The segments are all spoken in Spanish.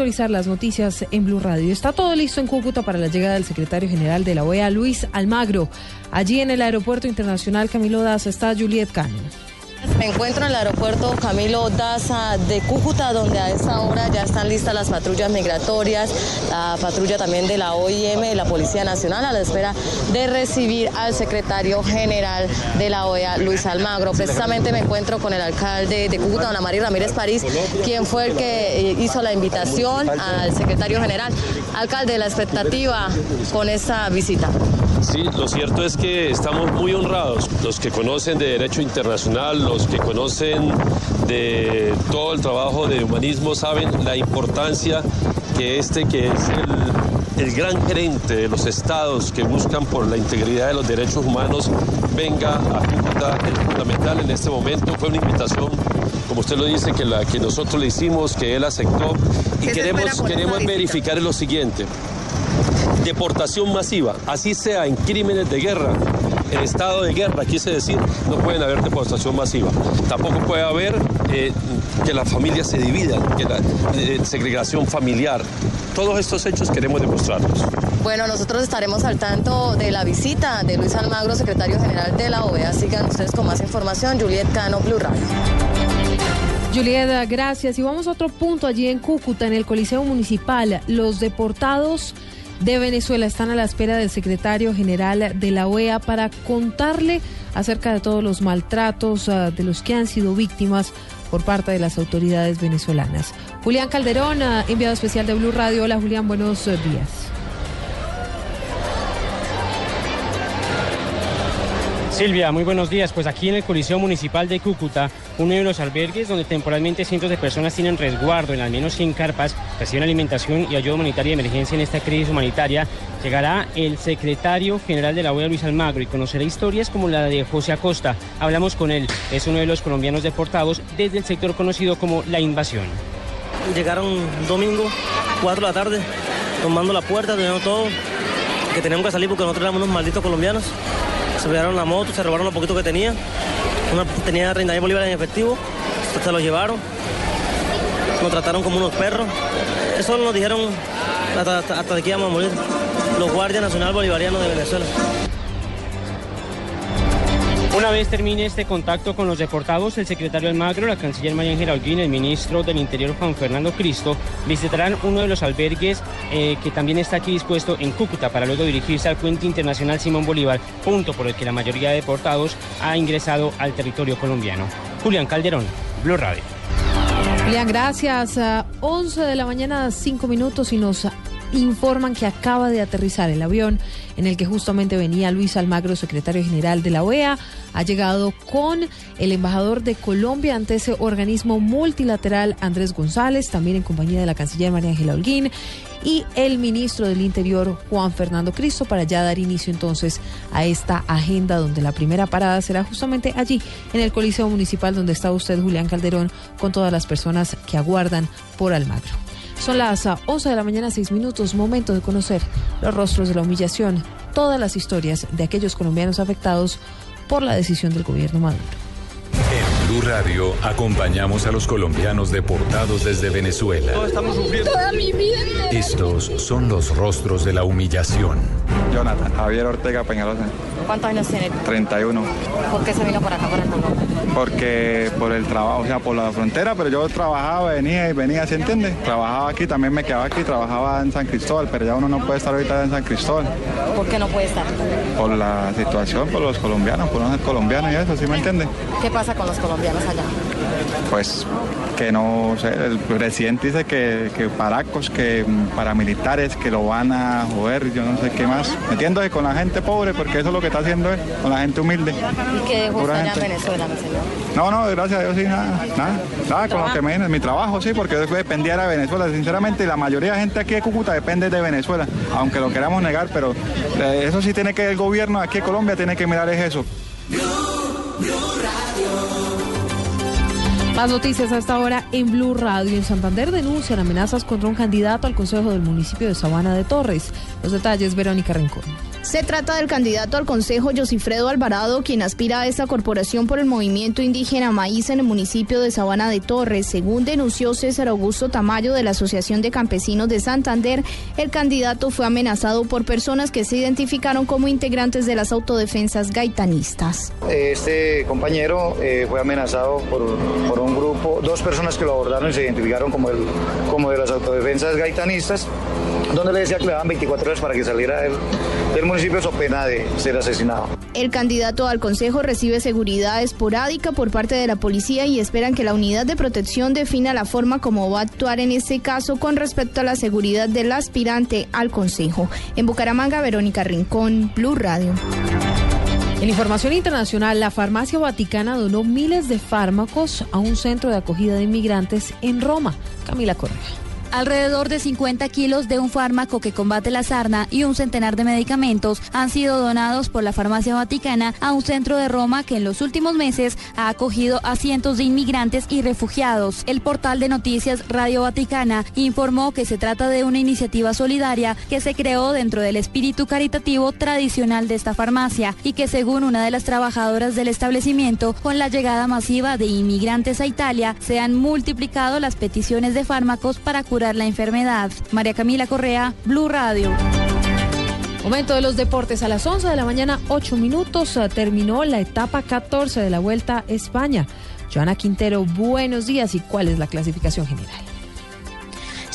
Actualizar las noticias en Blue Radio. Está todo listo en Cúcuta para la llegada del secretario general de la OEA, Luis Almagro. Allí en el Aeropuerto Internacional Camilo Daza está Juliet Cano. Me encuentro en el aeropuerto Camilo Daza de Cúcuta, donde a esta hora ya están listas las patrullas migratorias, la patrulla también de la OIM y la Policía Nacional a la espera de recibir al secretario general de la OEA, Luis Almagro. Precisamente me encuentro con el alcalde de Cúcuta, don Amari Ramírez París, quien fue el que hizo la invitación al secretario general. Alcalde, la expectativa con esta visita. Sí, lo cierto es que estamos muy honrados, los que conocen de derecho internacional, los que conocen de todo el trabajo de humanismo, saben la importancia que este, que es el, el gran gerente de los estados que buscan por la integridad de los derechos humanos, venga a Cúcuta. Es fundamental en este momento. Fue una invitación como usted lo dice, que, la, que nosotros le hicimos, que él aceptó. Y queremos, queremos verificar lo siguiente. Deportación masiva, así sea en crímenes de guerra, en estado de guerra, quise decir, no pueden haber deportación masiva. Tampoco puede haber eh, que las familias se dividan, que la eh, segregación familiar. Todos estos hechos queremos demostrarlos. Bueno, nosotros estaremos al tanto de la visita de Luis Almagro, secretario general de la OEA. Sigan ustedes con más información. Juliet Cano, Blue Radio. Julieta, gracias. Y vamos a otro punto allí en Cúcuta, en el Coliseo Municipal. Los deportados de Venezuela están a la espera del secretario general de la OEA para contarle acerca de todos los maltratos uh, de los que han sido víctimas por parte de las autoridades venezolanas. Julián Calderón, uh, enviado especial de Blue Radio. Hola Julián, buenos uh, días. Silvia, muy buenos días. Pues aquí en el Coliseo Municipal de Cúcuta, uno de los albergues donde temporalmente cientos de personas tienen resguardo en al menos 100 carpas, reciben alimentación y ayuda humanitaria de emergencia en esta crisis humanitaria, llegará el secretario general de la OEA, Luis Almagro, y conocerá historias como la de José Acosta. Hablamos con él, es uno de los colombianos deportados desde el sector conocido como La Invasión. Llegaron domingo, 4 de la tarde, tomando la puerta, teniendo todo, que teníamos que salir porque nosotros éramos unos malditos colombianos se llevaron la moto, se robaron lo poquito que tenía. Una tenía 30 mil bolívares en efectivo, se los llevaron. Nos trataron como unos perros. Eso nos dijeron hasta, hasta, hasta que íbamos a morir. Los guardias nacional bolivarianos de Venezuela. Una vez termine este contacto con los deportados, el secretario Almagro, la canciller María Ángela Holguín, el ministro del Interior Juan Fernando Cristo visitarán uno de los albergues eh, que también está aquí dispuesto en Cúcuta para luego dirigirse al puente internacional Simón Bolívar, punto por el que la mayoría de deportados ha ingresado al territorio colombiano. Julián Calderón, Blue Radio. Julián, gracias. Uh, 11 de la mañana, 5 minutos y nos informan que acaba de aterrizar el avión en el que justamente venía Luis Almagro, secretario general de la OEA. Ha llegado con el embajador de Colombia ante ese organismo multilateral, Andrés González, también en compañía de la canciller María Ángela Holguín y el ministro del Interior, Juan Fernando Cristo, para ya dar inicio entonces a esta agenda donde la primera parada será justamente allí, en el Coliseo Municipal, donde está usted, Julián Calderón, con todas las personas que aguardan por Almagro. Son las 11 de la mañana, 6 minutos, momento de conocer los rostros de la humillación, todas las historias de aquellos colombianos afectados por la decisión del gobierno Maduro. En Blue Radio acompañamos a los colombianos deportados desde Venezuela. No, estamos sufriendo. Toda mi vida. Estos son los rostros de la humillación. Jonathan Javier Ortega Peñalosa. ¿Cuántos años tiene? 31. ¿Por qué se vino por acá, por Colombia? Porque por el trabajo, o sea, por la frontera, pero yo trabajaba, venía y venía, ¿se entiende? Trabajaba aquí, también me quedaba aquí, trabajaba en San Cristóbal, pero ya uno no puede estar ahorita en San Cristóbal. ¿Por qué no puede estar? Por la situación, por los colombianos, por no ser colombiano y eso, ¿sí me entiende? ¿Qué pasa con los colombianos allá? Pues que no sé, el presidente dice que, que paracos, que paramilitares, que lo van a joder, yo no sé qué más, metiéndose con la gente pobre, porque eso es lo que está haciendo él, con la gente humilde. ¿Y qué dejó usted en. Venezuela, mi señor? No, no, gracias a Dios sí, nada, nada, nada con lo que me mi trabajo sí, porque yo dependía de Venezuela, sinceramente, la mayoría de gente aquí de Cúcuta depende de Venezuela, aunque lo queramos negar, pero eh, eso sí tiene que el gobierno aquí de Colombia tiene que mirar es eso. Más noticias a esta hora en Blue Radio. En Santander denuncian amenazas contra un candidato al Consejo del municipio de Sabana de Torres. Los detalles, Verónica Rincón. Se trata del candidato al Consejo Josifredo Alvarado, quien aspira a esta corporación por el movimiento indígena Maíz en el municipio de Sabana de Torres. Según denunció César Augusto Tamayo de la Asociación de Campesinos de Santander, el candidato fue amenazado por personas que se identificaron como integrantes de las autodefensas gaitanistas. Este compañero eh, fue amenazado por, por un grupo, dos personas que lo abordaron y se identificaron como, el, como de las autodefensas gaitanistas, donde le decía que le daban 24 horas para que saliera del, del municipio so pena de ser asesinado. El candidato al Consejo recibe seguridad esporádica por parte de la policía y esperan que la unidad de protección defina la forma como va a actuar en este caso con respecto a la seguridad del aspirante al Consejo. En Bucaramanga, Verónica Rincón, Blue Radio. En información internacional, la farmacia vaticana donó miles de fármacos a un centro de acogida de inmigrantes en Roma. Camila Correa. Alrededor de 50 kilos de un fármaco que combate la sarna y un centenar de medicamentos han sido donados por la farmacia vaticana a un centro de Roma que en los últimos meses ha acogido a cientos de inmigrantes y refugiados. El portal de noticias Radio Vaticana informó que se trata de una iniciativa solidaria que se creó dentro del espíritu caritativo tradicional de esta farmacia y que según una de las trabajadoras del establecimiento, con la llegada masiva de inmigrantes a Italia, se han multiplicado las peticiones de fármacos para curar la enfermedad. María Camila Correa, Blue Radio. Momento de los deportes a las 11 de la mañana, 8 minutos. eh, Terminó la etapa 14 de la Vuelta a España. Joana Quintero, buenos días. ¿Y cuál es la clasificación general?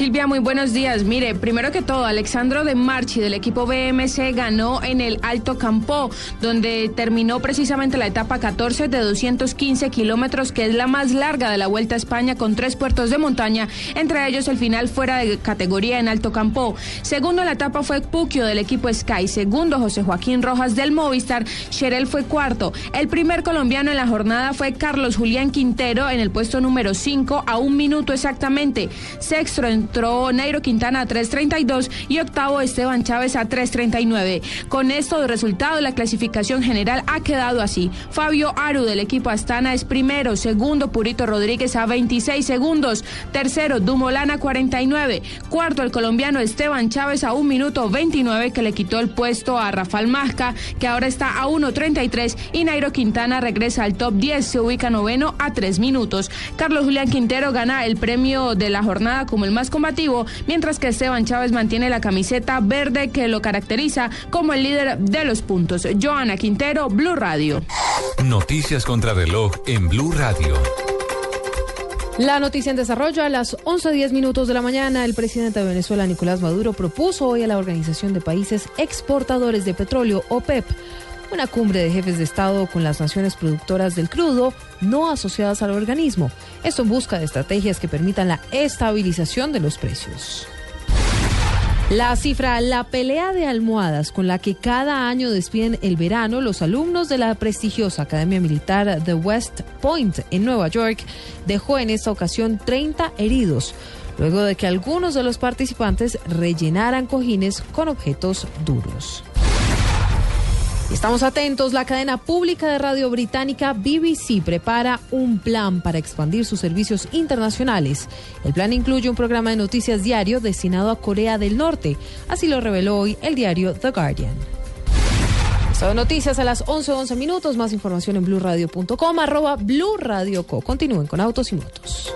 Silvia, muy buenos días. Mire, primero que todo, Alexandro de Marchi del equipo BMC ganó en el Alto Campo, donde terminó precisamente la etapa 14 de 215 kilómetros, que es la más larga de la Vuelta a España, con tres puertos de montaña, entre ellos el final fuera de categoría en Alto Campo. Segundo en la etapa fue Puquio del equipo Sky. Segundo, José Joaquín Rojas del Movistar. Sherel fue cuarto. El primer colombiano en la jornada fue Carlos Julián Quintero en el puesto número 5 a un minuto exactamente. Sexto entró Nairo Quintana a 3.32 y octavo Esteban Chávez a 3.39. Con esto de resultado, la clasificación general ha quedado así. Fabio Aru del equipo Astana es primero, segundo Purito Rodríguez a 26 segundos, tercero Dumolana 49, cuarto el colombiano Esteban Chávez a 1 minuto 29 que le quitó el puesto a Rafael Masca que ahora está a 1.33 y Nairo Quintana regresa al top 10, se ubica noveno a 3 minutos. Carlos Julián Quintero gana el premio de la jornada como el más combativo, mientras que Esteban Chávez mantiene la camiseta verde que lo caracteriza como el líder de los puntos. Joana Quintero, Blue Radio. Noticias contra reloj en Blue Radio. La noticia en desarrollo a las 11.10 minutos de la mañana, el presidente de Venezuela, Nicolás Maduro, propuso hoy a la Organización de Países Exportadores de Petróleo, OPEP, una cumbre de jefes de Estado con las naciones productoras del crudo no asociadas al organismo. Esto en busca de estrategias que permitan la estabilización de los precios. La cifra, la pelea de almohadas con la que cada año despiden el verano los alumnos de la prestigiosa Academia Militar de West Point en Nueva York, dejó en esta ocasión 30 heridos, luego de que algunos de los participantes rellenaran cojines con objetos duros. Estamos atentos. La cadena pública de radio británica BBC prepara un plan para expandir sus servicios internacionales. El plan incluye un programa de noticias diario destinado a Corea del Norte. Así lo reveló hoy el diario The Guardian. Son noticias a las 11:11 11 minutos. Más información en blurradio.com, arroba blurradioco. Continúen con Autos y Motos.